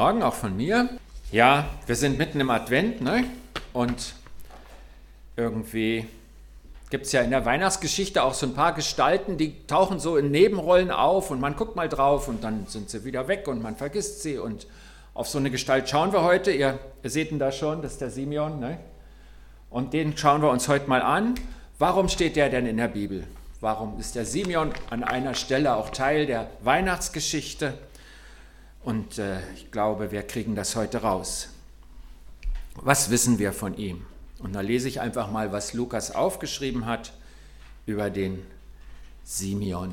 Morgen auch von mir. Ja, wir sind mitten im Advent, ne? Und irgendwie gibt es ja in der Weihnachtsgeschichte auch so ein paar Gestalten, die tauchen so in Nebenrollen auf und man guckt mal drauf und dann sind sie wieder weg und man vergisst sie. Und auf so eine Gestalt schauen wir heute. Ihr, ihr seht ihn da schon, das ist der Simeon, ne? Und den schauen wir uns heute mal an. Warum steht der denn in der Bibel? Warum ist der Simeon an einer Stelle auch Teil der Weihnachtsgeschichte? Und äh, ich glaube, wir kriegen das heute raus. Was wissen wir von ihm? Und da lese ich einfach mal, was Lukas aufgeschrieben hat über den Simeon.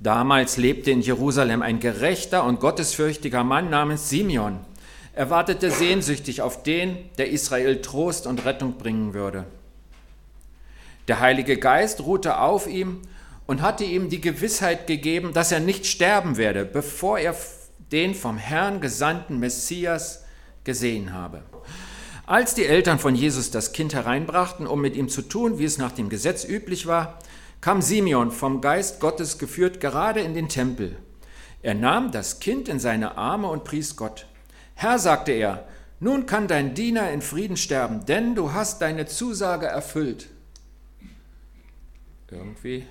Damals lebte in Jerusalem ein gerechter und gottesfürchtiger Mann namens Simeon. Er wartete sehnsüchtig auf den, der Israel Trost und Rettung bringen würde. Der Heilige Geist ruhte auf ihm und hatte ihm die Gewissheit gegeben, dass er nicht sterben werde, bevor er den vom Herrn gesandten Messias gesehen habe. Als die Eltern von Jesus das Kind hereinbrachten, um mit ihm zu tun, wie es nach dem Gesetz üblich war, kam Simeon vom Geist Gottes geführt gerade in den Tempel. Er nahm das Kind in seine Arme und pries Gott. Herr, sagte er, nun kann dein Diener in Frieden sterben, denn du hast deine Zusage erfüllt. Irgendwie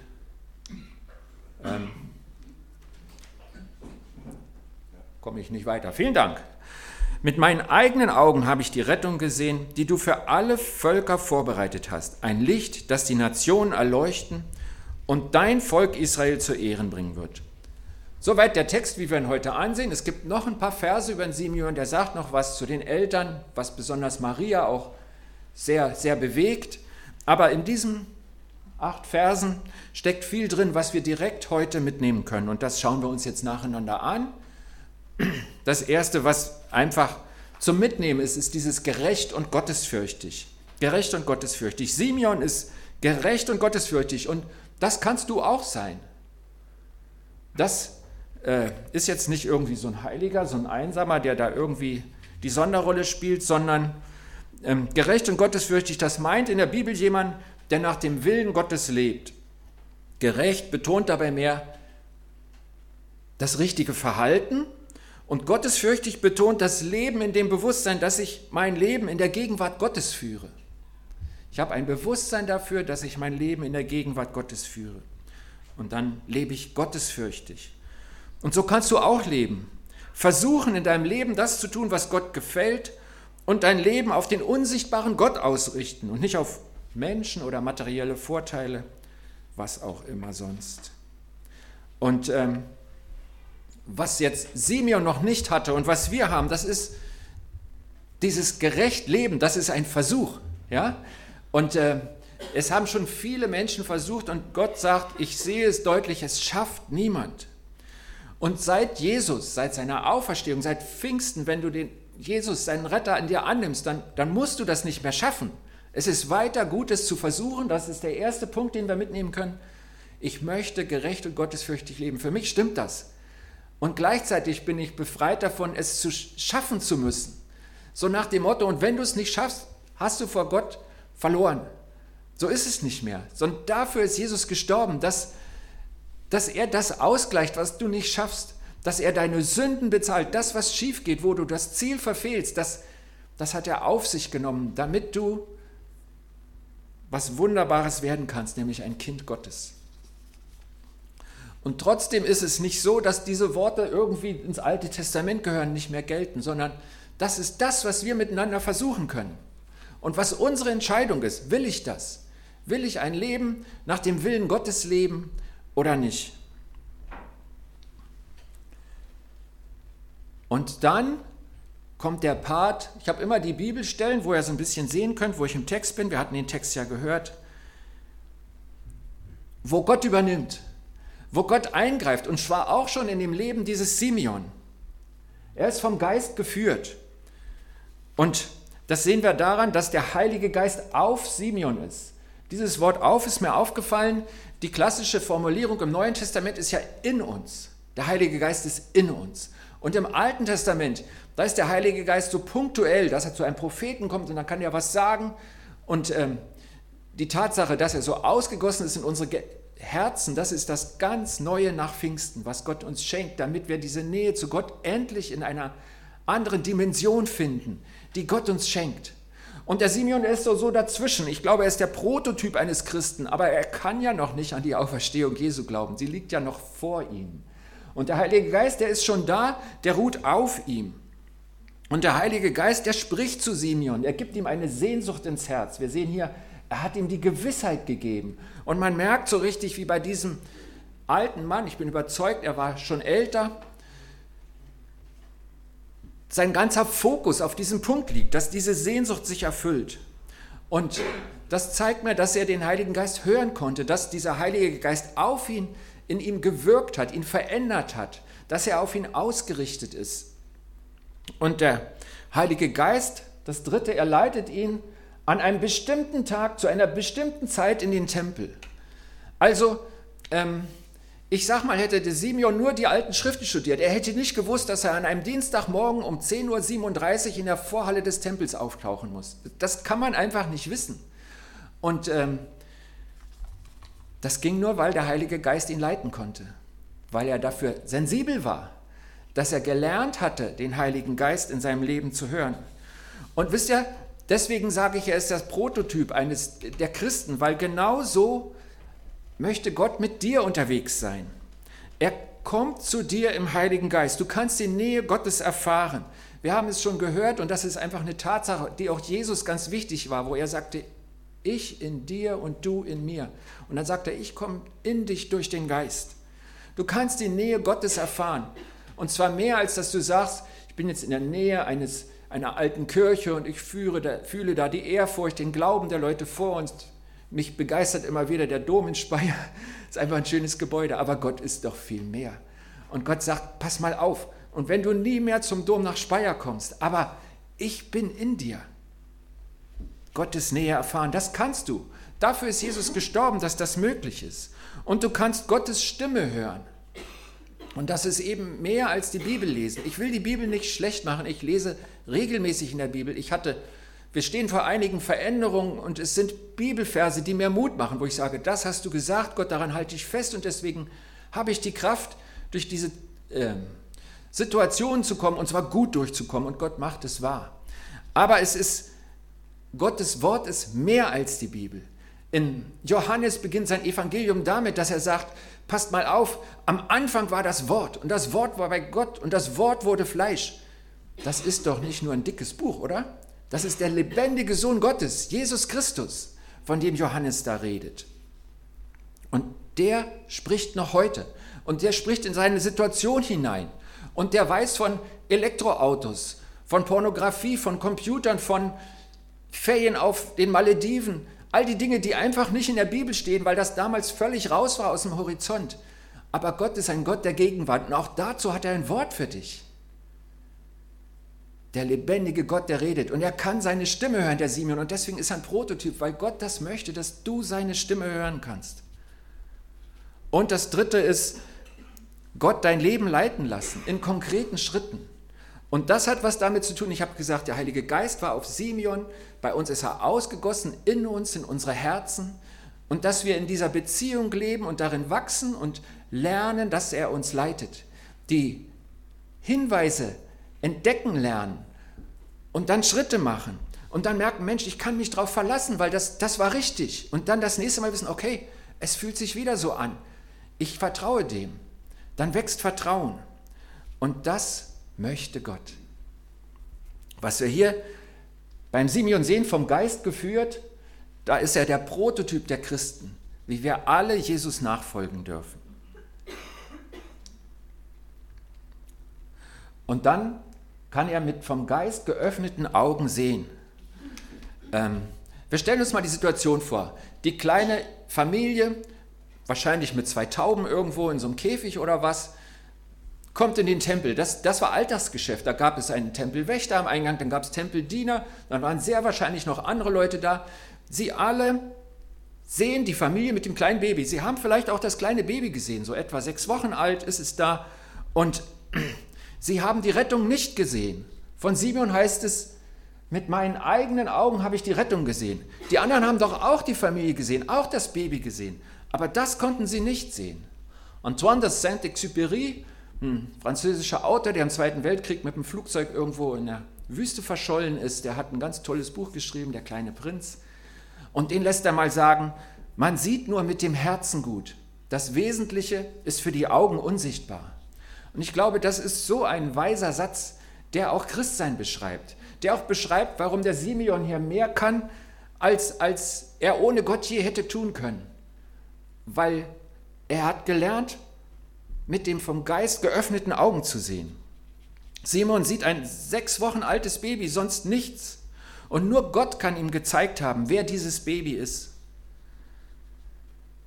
ähm, komme ich nicht weiter. Vielen Dank. Mit meinen eigenen Augen habe ich die Rettung gesehen, die du für alle Völker vorbereitet hast. Ein Licht, das die Nationen erleuchten und dein Volk Israel zu Ehren bringen wird. Soweit der Text, wie wir ihn heute ansehen. Es gibt noch ein paar Verse über den Simeon, der sagt noch was zu den Eltern, was besonders Maria auch sehr, sehr bewegt. Aber in diesen acht Versen steckt viel drin, was wir direkt heute mitnehmen können. Und das schauen wir uns jetzt nacheinander an. Das Erste, was einfach zum Mitnehmen ist, ist dieses gerecht und gottesfürchtig. Gerecht und gottesfürchtig. Simeon ist gerecht und gottesfürchtig und das kannst du auch sein. Das äh, ist jetzt nicht irgendwie so ein Heiliger, so ein Einsamer, der da irgendwie die Sonderrolle spielt, sondern ähm, gerecht und gottesfürchtig, das meint in der Bibel jemand, der nach dem Willen Gottes lebt. Gerecht betont dabei mehr das richtige Verhalten und gottesfürchtig betont das Leben in dem Bewusstsein, dass ich mein Leben in der Gegenwart Gottes führe. Ich habe ein Bewusstsein dafür, dass ich mein Leben in der Gegenwart Gottes führe. Und dann lebe ich gottesfürchtig. Und so kannst du auch leben. Versuchen in deinem Leben das zu tun, was Gott gefällt und dein Leben auf den unsichtbaren Gott ausrichten und nicht auf Menschen oder materielle Vorteile, was auch immer sonst. Und ähm, was jetzt Simeon noch nicht hatte und was wir haben, das ist dieses gerecht Leben, das ist ein Versuch. Ja? Und äh, es haben schon viele Menschen versucht und Gott sagt, ich sehe es deutlich, es schafft niemand. Und seit Jesus, seit seiner Auferstehung, seit Pfingsten, wenn du den Jesus, seinen Retter in dir annimmst, dann, dann musst du das nicht mehr schaffen. Es ist weiter Gutes zu versuchen, das ist der erste Punkt, den wir mitnehmen können. Ich möchte gerecht und gottesfürchtig leben. Für mich stimmt das. Und gleichzeitig bin ich befreit davon, es zu schaffen zu müssen. So nach dem Motto, und wenn du es nicht schaffst, hast du vor Gott verloren. So ist es nicht mehr. Sondern dafür ist Jesus gestorben, dass, dass er das ausgleicht, was du nicht schaffst. Dass er deine Sünden bezahlt. Das, was schief geht, wo du das Ziel verfehlst, das, das hat er auf sich genommen, damit du was Wunderbares werden kannst, nämlich ein Kind Gottes. Und trotzdem ist es nicht so, dass diese Worte irgendwie ins Alte Testament gehören, nicht mehr gelten, sondern das ist das, was wir miteinander versuchen können. Und was unsere Entscheidung ist, will ich das? Will ich ein Leben nach dem Willen Gottes leben oder nicht? Und dann kommt der Part, ich habe immer die Bibelstellen, wo ihr so ein bisschen sehen könnt, wo ich im Text bin, wir hatten den Text ja gehört, wo Gott übernimmt, wo Gott eingreift und zwar auch schon in dem Leben dieses Simeon. Er ist vom Geist geführt. Und das sehen wir daran, dass der Heilige Geist auf Simeon ist. Dieses Wort auf ist mir aufgefallen. Die klassische Formulierung im Neuen Testament ist ja in uns. Der Heilige Geist ist in uns. Und im Alten Testament da ist der Heilige Geist so punktuell, dass er zu einem Propheten kommt und dann kann er was sagen. Und ähm, die Tatsache, dass er so ausgegossen ist in unsere Herzen, das ist das ganz Neue nach Pfingsten, was Gott uns schenkt, damit wir diese Nähe zu Gott endlich in einer anderen Dimension finden, die Gott uns schenkt. Und der Simeon ist so, so dazwischen. Ich glaube, er ist der Prototyp eines Christen, aber er kann ja noch nicht an die Auferstehung Jesu glauben. Sie liegt ja noch vor ihm. Und der Heilige Geist, der ist schon da, der ruht auf ihm. Und der Heilige Geist, der spricht zu Simeon, er gibt ihm eine Sehnsucht ins Herz. Wir sehen hier, er hat ihm die Gewissheit gegeben. Und man merkt so richtig, wie bei diesem alten Mann, ich bin überzeugt, er war schon älter, sein ganzer Fokus auf diesem Punkt liegt, dass diese Sehnsucht sich erfüllt. Und das zeigt mir, dass er den Heiligen Geist hören konnte, dass dieser Heilige Geist auf ihn, in ihm gewirkt hat, ihn verändert hat, dass er auf ihn ausgerichtet ist. Und der Heilige Geist, das dritte, er leitet ihn an einem bestimmten Tag, zu einer bestimmten Zeit in den Tempel. Also, ähm, ich sag mal, hätte der Simeon nur die alten Schriften studiert, er hätte nicht gewusst, dass er an einem Dienstagmorgen um 10.37 Uhr in der Vorhalle des Tempels auftauchen muss. Das kann man einfach nicht wissen. Und ähm, das ging nur, weil der Heilige Geist ihn leiten konnte, weil er dafür sensibel war, dass er gelernt hatte, den Heiligen Geist in seinem Leben zu hören. Und wisst ihr, deswegen sage ich, er ist das Prototyp eines der Christen, weil genau so möchte Gott mit dir unterwegs sein. Er kommt zu dir im Heiligen Geist. Du kannst die Nähe Gottes erfahren. Wir haben es schon gehört und das ist einfach eine Tatsache, die auch Jesus ganz wichtig war, wo er sagte, ich in dir und du in mir. Und dann sagt er, ich komme in dich durch den Geist. Du kannst die Nähe Gottes erfahren. Und zwar mehr, als dass du sagst, ich bin jetzt in der Nähe eines, einer alten Kirche und ich da, fühle da die Ehrfurcht, den Glauben der Leute vor uns mich begeistert immer wieder der Dom in Speyer. ist einfach ein schönes Gebäude, aber Gott ist doch viel mehr. Und Gott sagt, pass mal auf. Und wenn du nie mehr zum Dom nach Speyer kommst, aber ich bin in dir. Gottes Nähe erfahren, das kannst du. Dafür ist Jesus gestorben, dass das möglich ist. Und du kannst Gottes Stimme hören. Und das ist eben mehr als die Bibel lesen. Ich will die Bibel nicht schlecht machen. Ich lese regelmäßig in der Bibel. Ich hatte wir stehen vor einigen Veränderungen und es sind Bibelverse, die mir Mut machen, wo ich sage, das hast du gesagt, Gott, daran halte ich fest und deswegen habe ich die Kraft, durch diese äh, Situationen zu kommen und zwar gut durchzukommen und Gott macht es wahr. Aber es ist, Gottes Wort ist mehr als die Bibel. In Johannes beginnt sein Evangelium damit, dass er sagt, passt mal auf, am Anfang war das Wort und das Wort war bei Gott und das Wort wurde Fleisch. Das ist doch nicht nur ein dickes Buch, oder? Das ist der lebendige Sohn Gottes, Jesus Christus, von dem Johannes da redet. Und der spricht noch heute. Und der spricht in seine Situation hinein. Und der weiß von Elektroautos, von Pornografie, von Computern, von Ferien auf den Malediven. All die Dinge, die einfach nicht in der Bibel stehen, weil das damals völlig raus war aus dem Horizont. Aber Gott ist ein Gott der Gegenwart. Und auch dazu hat er ein Wort für dich der lebendige Gott, der redet. Und er kann seine Stimme hören, der Simeon. Und deswegen ist er ein Prototyp, weil Gott das möchte, dass du seine Stimme hören kannst. Und das Dritte ist, Gott dein Leben leiten lassen, in konkreten Schritten. Und das hat was damit zu tun. Ich habe gesagt, der Heilige Geist war auf Simeon, bei uns ist er ausgegossen, in uns, in unsere Herzen. Und dass wir in dieser Beziehung leben und darin wachsen und lernen, dass er uns leitet. Die Hinweise, entdecken lernen und dann Schritte machen und dann merken, Mensch, ich kann mich darauf verlassen, weil das, das war richtig. Und dann das nächste Mal wissen, okay, es fühlt sich wieder so an. Ich vertraue dem. Dann wächst Vertrauen. Und das möchte Gott. Was wir hier beim Simeon sehen, vom Geist geführt, da ist er der Prototyp der Christen, wie wir alle Jesus nachfolgen dürfen. Und dann kann er mit vom Geist geöffneten Augen sehen. Ähm, wir stellen uns mal die Situation vor. Die kleine Familie, wahrscheinlich mit zwei Tauben irgendwo in so einem Käfig oder was, kommt in den Tempel. Das, das war Alltagsgeschäft. Da gab es einen Tempelwächter am Eingang, dann gab es Tempeldiener, dann waren sehr wahrscheinlich noch andere Leute da. Sie alle sehen die Familie mit dem kleinen Baby. Sie haben vielleicht auch das kleine Baby gesehen, so etwa sechs Wochen alt ist es da. Und Sie haben die Rettung nicht gesehen. Von Simeon heißt es, mit meinen eigenen Augen habe ich die Rettung gesehen. Die anderen haben doch auch die Familie gesehen, auch das Baby gesehen. Aber das konnten sie nicht sehen. Antoine de Saint-Exupéry, ein französischer Autor, der im Zweiten Weltkrieg mit dem Flugzeug irgendwo in der Wüste verschollen ist, der hat ein ganz tolles Buch geschrieben, Der kleine Prinz. Und den lässt er mal sagen, man sieht nur mit dem Herzen gut. Das Wesentliche ist für die Augen unsichtbar. Und ich glaube, das ist so ein weiser Satz, der auch Christsein beschreibt. Der auch beschreibt, warum der Simeon hier mehr kann, als, als er ohne Gott je hätte tun können. Weil er hat gelernt, mit dem vom Geist geöffneten Augen zu sehen. Simon sieht ein sechs Wochen altes Baby, sonst nichts. Und nur Gott kann ihm gezeigt haben, wer dieses Baby ist.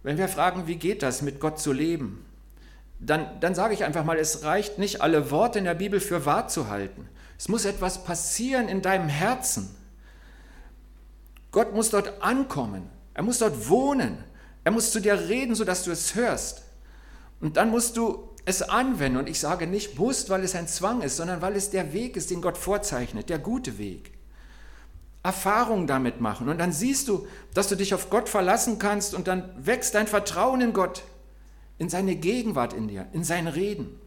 Wenn wir fragen, wie geht das, mit Gott zu leben, dann, dann sage ich einfach mal, es reicht nicht, alle Worte in der Bibel für wahr zu halten. Es muss etwas passieren in deinem Herzen. Gott muss dort ankommen. Er muss dort wohnen. Er muss zu dir reden, sodass du es hörst. Und dann musst du es anwenden. Und ich sage nicht musst, weil es ein Zwang ist, sondern weil es der Weg ist, den Gott vorzeichnet, der gute Weg. Erfahrung damit machen. Und dann siehst du, dass du dich auf Gott verlassen kannst und dann wächst dein Vertrauen in Gott, in seine Gegenwart in dir, in sein Reden.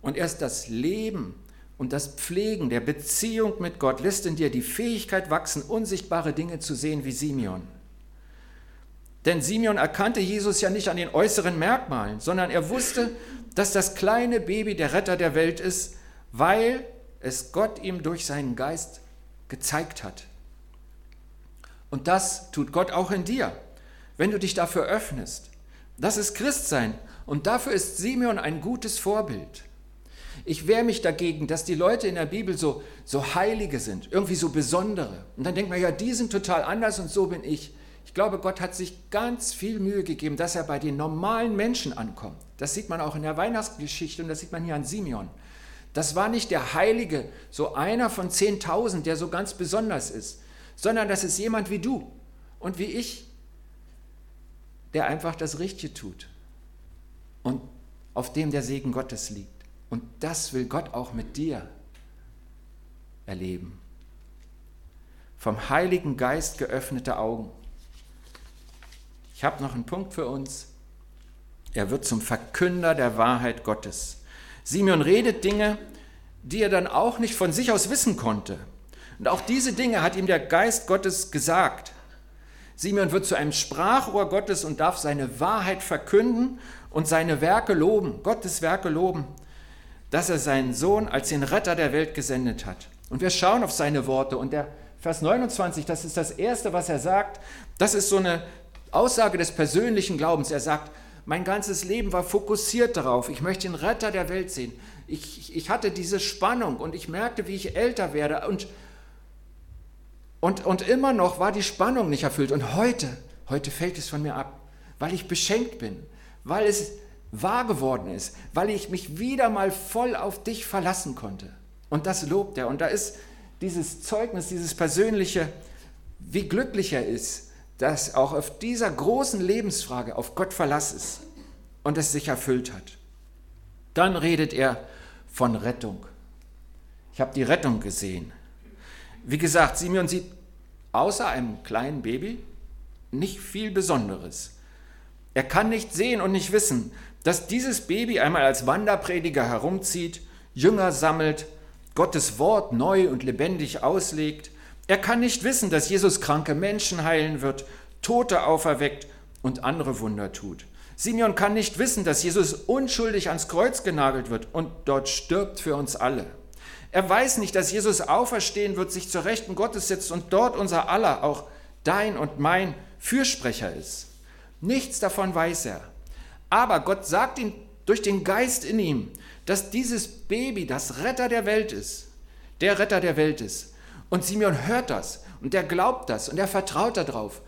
Und erst das Leben und das Pflegen der Beziehung mit Gott lässt in dir die Fähigkeit wachsen, unsichtbare Dinge zu sehen wie Simeon. Denn Simeon erkannte Jesus ja nicht an den äußeren Merkmalen, sondern er wusste, dass das kleine Baby der Retter der Welt ist, weil es Gott ihm durch seinen Geist gezeigt hat. Und das tut Gott auch in dir, wenn du dich dafür öffnest. Das ist Christsein und dafür ist Simeon ein gutes Vorbild. Ich wehre mich dagegen, dass die Leute in der Bibel so, so Heilige sind, irgendwie so Besondere. Und dann denkt man, ja, die sind total anders und so bin ich. Ich glaube, Gott hat sich ganz viel Mühe gegeben, dass er bei den normalen Menschen ankommt. Das sieht man auch in der Weihnachtsgeschichte und das sieht man hier an Simeon. Das war nicht der Heilige, so einer von 10.000, der so ganz besonders ist, sondern das ist jemand wie du und wie ich, der einfach das Richtige tut und auf dem der Segen Gottes liegt. Und das will Gott auch mit dir erleben. Vom Heiligen Geist geöffnete Augen. Ich habe noch einen Punkt für uns. Er wird zum Verkünder der Wahrheit Gottes. Simeon redet Dinge, die er dann auch nicht von sich aus wissen konnte. Und auch diese Dinge hat ihm der Geist Gottes gesagt. Simeon wird zu einem Sprachrohr Gottes und darf seine Wahrheit verkünden und seine Werke loben, Gottes Werke loben, dass er seinen Sohn als den Retter der Welt gesendet hat. Und wir schauen auf seine Worte und der Vers 29, das ist das Erste, was er sagt. Das ist so eine Aussage des persönlichen Glaubens. Er sagt, mein ganzes Leben war fokussiert darauf. Ich möchte den Retter der Welt sehen. Ich, ich hatte diese Spannung und ich merkte, wie ich älter werde. Und, und, und immer noch war die Spannung nicht erfüllt. Und heute, heute fällt es von mir ab, weil ich beschenkt bin, weil es wahr geworden ist, weil ich mich wieder mal voll auf dich verlassen konnte. Und das lobt er. Und da ist dieses Zeugnis, dieses persönliche, wie glücklich er ist dass auch auf dieser großen Lebensfrage auf Gott Verlass ist und es sich erfüllt hat. Dann redet er von Rettung. Ich habe die Rettung gesehen. Wie gesagt, Simeon sieht außer einem kleinen Baby nicht viel Besonderes. Er kann nicht sehen und nicht wissen, dass dieses Baby einmal als Wanderprediger herumzieht, Jünger sammelt, Gottes Wort neu und lebendig auslegt, er kann nicht wissen, dass Jesus kranke Menschen heilen wird, Tote auferweckt und andere Wunder tut. Simeon kann nicht wissen, dass Jesus unschuldig ans Kreuz genagelt wird und dort stirbt für uns alle. Er weiß nicht, dass Jesus auferstehen wird, sich zur Rechten Gottes setzt und dort unser aller, auch dein und mein Fürsprecher ist. Nichts davon weiß er. Aber Gott sagt ihm durch den Geist in ihm, dass dieses Baby das Retter der Welt ist, der Retter der Welt ist. Und Simeon hört das und er glaubt das und er vertraut darauf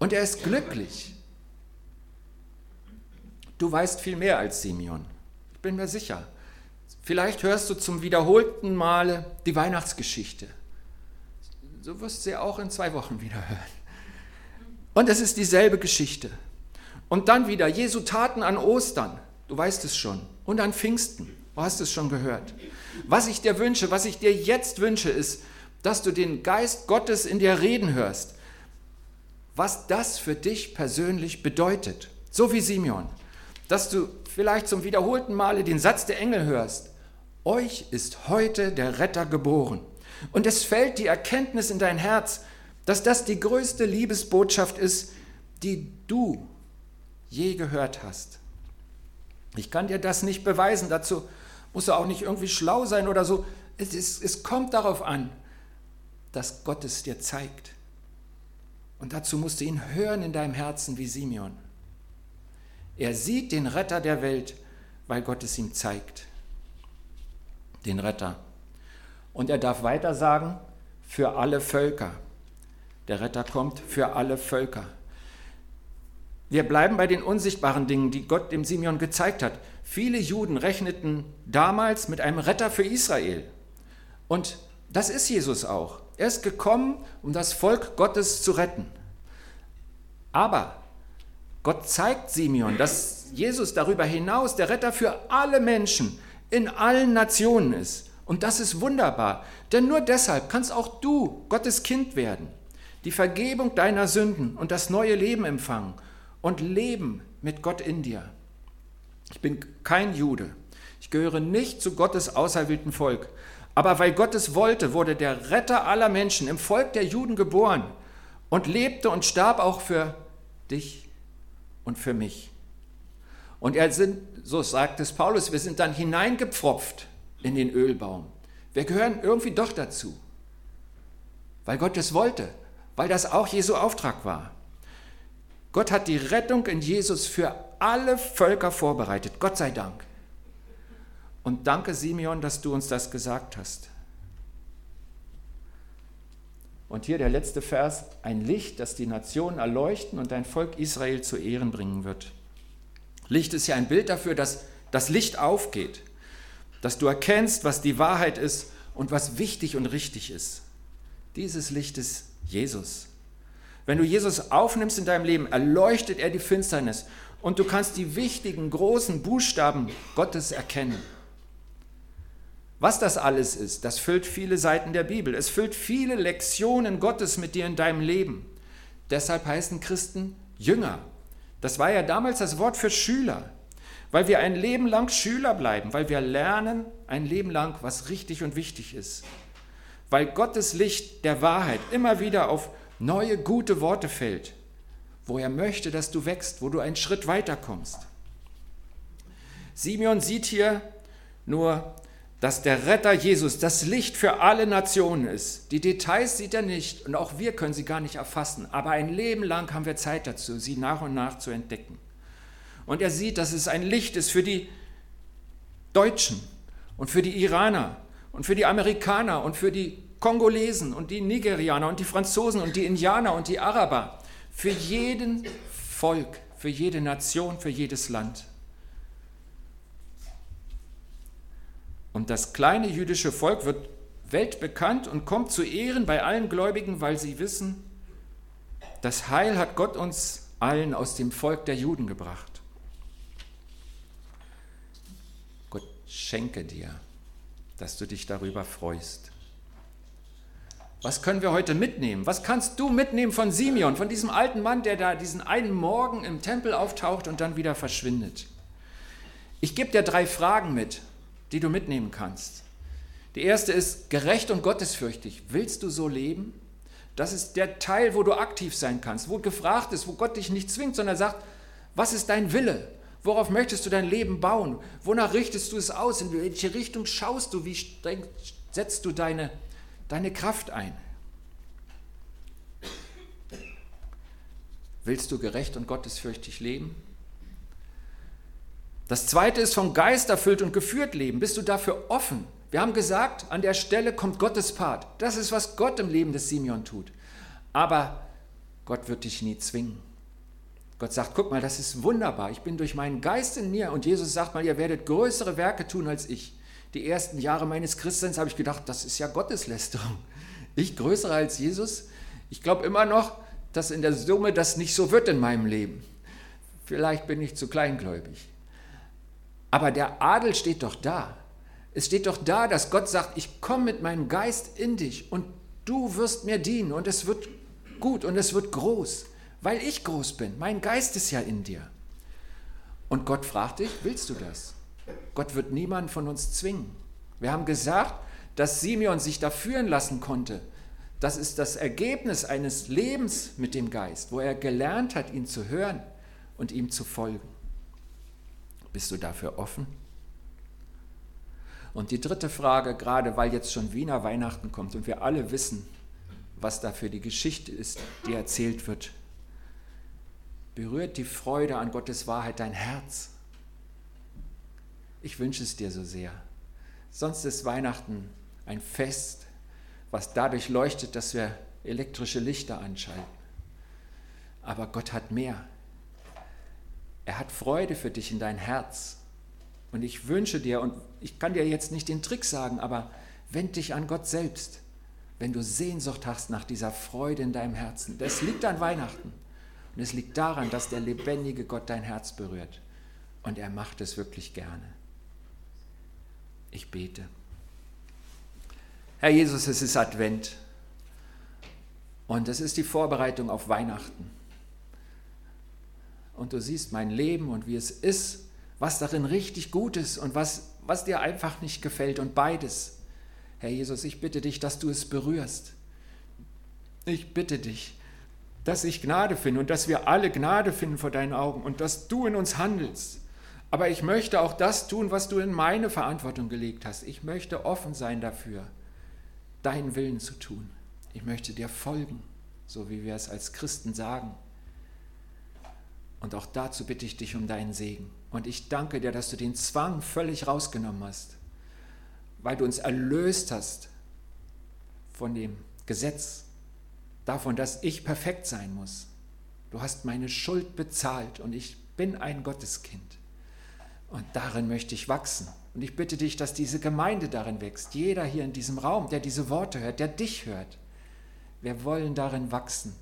und er ist glücklich. Du weißt viel mehr als Simeon. Ich bin mir sicher. Vielleicht hörst du zum wiederholten Male die Weihnachtsgeschichte. Du wirst sie auch in zwei Wochen wieder hören. Und es ist dieselbe Geschichte. Und dann wieder Jesu Taten an Ostern. Du weißt es schon. Und an Pfingsten. Du hast es schon gehört. Was ich dir wünsche, was ich dir jetzt wünsche, ist, dass du den Geist Gottes in dir reden hörst. was das für dich persönlich bedeutet. So wie Simeon, dass du vielleicht zum wiederholten Male den Satz der Engel hörst, euch ist heute der Retter geboren. Und es fällt die Erkenntnis in dein Herz, dass das die größte Liebesbotschaft ist, die du je gehört hast. Ich kann dir das nicht beweisen, dazu musst du auch nicht irgendwie schlau sein oder so. Es, ist, es kommt darauf an, dass Gott es dir zeigt. Und dazu musst du ihn hören in deinem Herzen wie Simeon. Er sieht den Retter der Welt, weil Gott es ihm zeigt. Den Retter. Und er darf weiter sagen, für alle Völker. Der Retter kommt für alle Völker. Wir bleiben bei den unsichtbaren Dingen, die Gott dem Simeon gezeigt hat. Viele Juden rechneten damals mit einem Retter für Israel. Und das ist Jesus auch. Er ist gekommen, um das Volk Gottes zu retten. Aber Gott zeigt Simeon, dass Jesus darüber hinaus der Retter für alle Menschen in allen Nationen ist. Und das ist wunderbar, denn nur deshalb kannst auch du Gottes Kind werden, die Vergebung deiner Sünden und das neue Leben empfangen und leben mit Gott in dir. Ich bin kein Jude. Ich gehöre nicht zu Gottes auserwählten Volk. Aber weil Gott es wollte, wurde der Retter aller Menschen im Volk der Juden geboren und lebte und starb auch für dich und für mich. Und er sind, so sagt es Paulus, wir sind dann hineingepfropft in den Ölbaum. Wir gehören irgendwie doch dazu, weil Gott es wollte, weil das auch Jesu Auftrag war. Gott hat die Rettung in Jesus für alle Völker vorbereitet. Gott sei Dank. Und danke, Simeon, dass du uns das gesagt hast. Und hier der letzte Vers, ein Licht, das die Nationen erleuchten und dein Volk Israel zu Ehren bringen wird. Licht ist ja ein Bild dafür, dass das Licht aufgeht, dass du erkennst, was die Wahrheit ist und was wichtig und richtig ist. Dieses Licht ist Jesus. Wenn du Jesus aufnimmst in deinem Leben, erleuchtet er die Finsternis und du kannst die wichtigen, großen Buchstaben Gottes erkennen. Was das alles ist, das füllt viele Seiten der Bibel. Es füllt viele Lektionen Gottes mit dir in deinem Leben. Deshalb heißen Christen Jünger. Das war ja damals das Wort für Schüler, weil wir ein Leben lang Schüler bleiben, weil wir lernen ein Leben lang, was richtig und wichtig ist. Weil Gottes Licht der Wahrheit immer wieder auf neue, gute Worte fällt, wo er möchte, dass du wächst, wo du einen Schritt weiterkommst. Simeon sieht hier nur, dass der Retter Jesus das Licht für alle Nationen ist. Die Details sieht er nicht und auch wir können sie gar nicht erfassen, aber ein Leben lang haben wir Zeit dazu, sie nach und nach zu entdecken. Und er sieht, dass es ein Licht ist für die Deutschen und für die Iraner und für die Amerikaner und für die Kongolesen und die Nigerianer und die Franzosen und die Indianer und die Araber. Für jeden Volk, für jede Nation, für jedes Land. Und das kleine jüdische Volk wird weltbekannt und kommt zu Ehren bei allen Gläubigen, weil sie wissen, das Heil hat Gott uns allen aus dem Volk der Juden gebracht. Gott schenke dir, dass du dich darüber freust. Was können wir heute mitnehmen? Was kannst du mitnehmen von Simeon, von diesem alten Mann, der da diesen einen Morgen im Tempel auftaucht und dann wieder verschwindet? Ich gebe dir drei Fragen mit, die du mitnehmen kannst. Die erste ist gerecht und gottesfürchtig. Willst du so leben? Das ist der Teil, wo du aktiv sein kannst, wo gefragt ist, wo Gott dich nicht zwingt, sondern sagt, was ist dein Wille? Worauf möchtest du dein Leben bauen? Wonach richtest du es aus? In welche Richtung schaust du? Wie setzt du deine deine Kraft ein. Willst du gerecht und gottesfürchtig leben? Das zweite ist vom Geist erfüllt und geführt leben. Bist du dafür offen? Wir haben gesagt, an der Stelle kommt Gottes Part. Das ist, was Gott im Leben des Simeon tut. Aber Gott wird dich nie zwingen. Gott sagt, guck mal, das ist wunderbar. Ich bin durch meinen Geist in mir. Und Jesus sagt mal, ihr werdet größere Werke tun als ich die ersten Jahre meines Christseins habe ich gedacht, das ist ja Gotteslästerung. Ich größer als Jesus. Ich glaube immer noch, dass in der Summe das nicht so wird in meinem Leben. Vielleicht bin ich zu kleingläubig. Aber der Adel steht doch da. Es steht doch da, dass Gott sagt, ich komme mit meinem Geist in dich und du wirst mir dienen und es wird gut und es wird groß, weil ich groß bin. Mein Geist ist ja in dir. Und Gott fragt dich, willst du das? Gott wird niemanden von uns zwingen. Wir haben gesagt, dass Simeon sich da führen lassen konnte. Das ist das Ergebnis eines Lebens mit dem Geist, wo er gelernt hat, ihn zu hören und ihm zu folgen. Bist du dafür offen? Und die dritte Frage, gerade weil jetzt schon Wiener Weihnachten kommt und wir alle wissen, was da für die Geschichte ist, die erzählt wird, berührt die Freude an Gottes Wahrheit dein Herz? Ich wünsche es dir so sehr. Sonst ist Weihnachten ein Fest, was dadurch leuchtet, dass wir elektrische Lichter anschalten. Aber Gott hat mehr. Er hat Freude für dich in dein Herz. Und ich wünsche dir, und ich kann dir jetzt nicht den Trick sagen, aber wend dich an Gott selbst, wenn du Sehnsucht hast nach dieser Freude in deinem Herzen. Das liegt an Weihnachten. Und es liegt daran, dass der lebendige Gott dein Herz berührt. Und er macht es wirklich gerne. Ich bete. Herr Jesus, es ist Advent. Und es ist die Vorbereitung auf Weihnachten. Und du siehst mein Leben und wie es ist, was darin richtig gut ist und was, was dir einfach nicht gefällt und beides. Herr Jesus, ich bitte dich, dass du es berührst. Ich bitte dich, dass ich Gnade finde und dass wir alle Gnade finden vor deinen Augen und dass du in uns handelst. Aber ich möchte auch das tun, was du in meine Verantwortung gelegt hast. Ich möchte offen sein dafür, deinen Willen zu tun. Ich möchte dir folgen, so wie wir es als Christen sagen. Und auch dazu bitte ich dich um deinen Segen. Und ich danke dir, dass du den Zwang völlig rausgenommen hast, weil du uns erlöst hast von dem Gesetz, davon, dass ich perfekt sein muss. Du hast meine Schuld bezahlt und ich bin ein Gotteskind. Und darin möchte ich wachsen. Und ich bitte dich, dass diese Gemeinde darin wächst. Jeder hier in diesem Raum, der diese Worte hört, der dich hört. Wir wollen darin wachsen.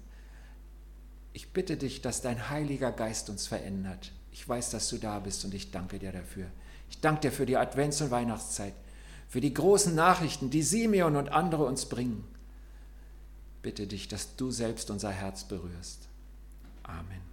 Ich bitte dich, dass dein Heiliger Geist uns verändert. Ich weiß, dass du da bist und ich danke dir dafür. Ich danke dir für die Advents- und Weihnachtszeit, für die großen Nachrichten, die Simeon und andere uns bringen. Bitte dich, dass du selbst unser Herz berührst. Amen.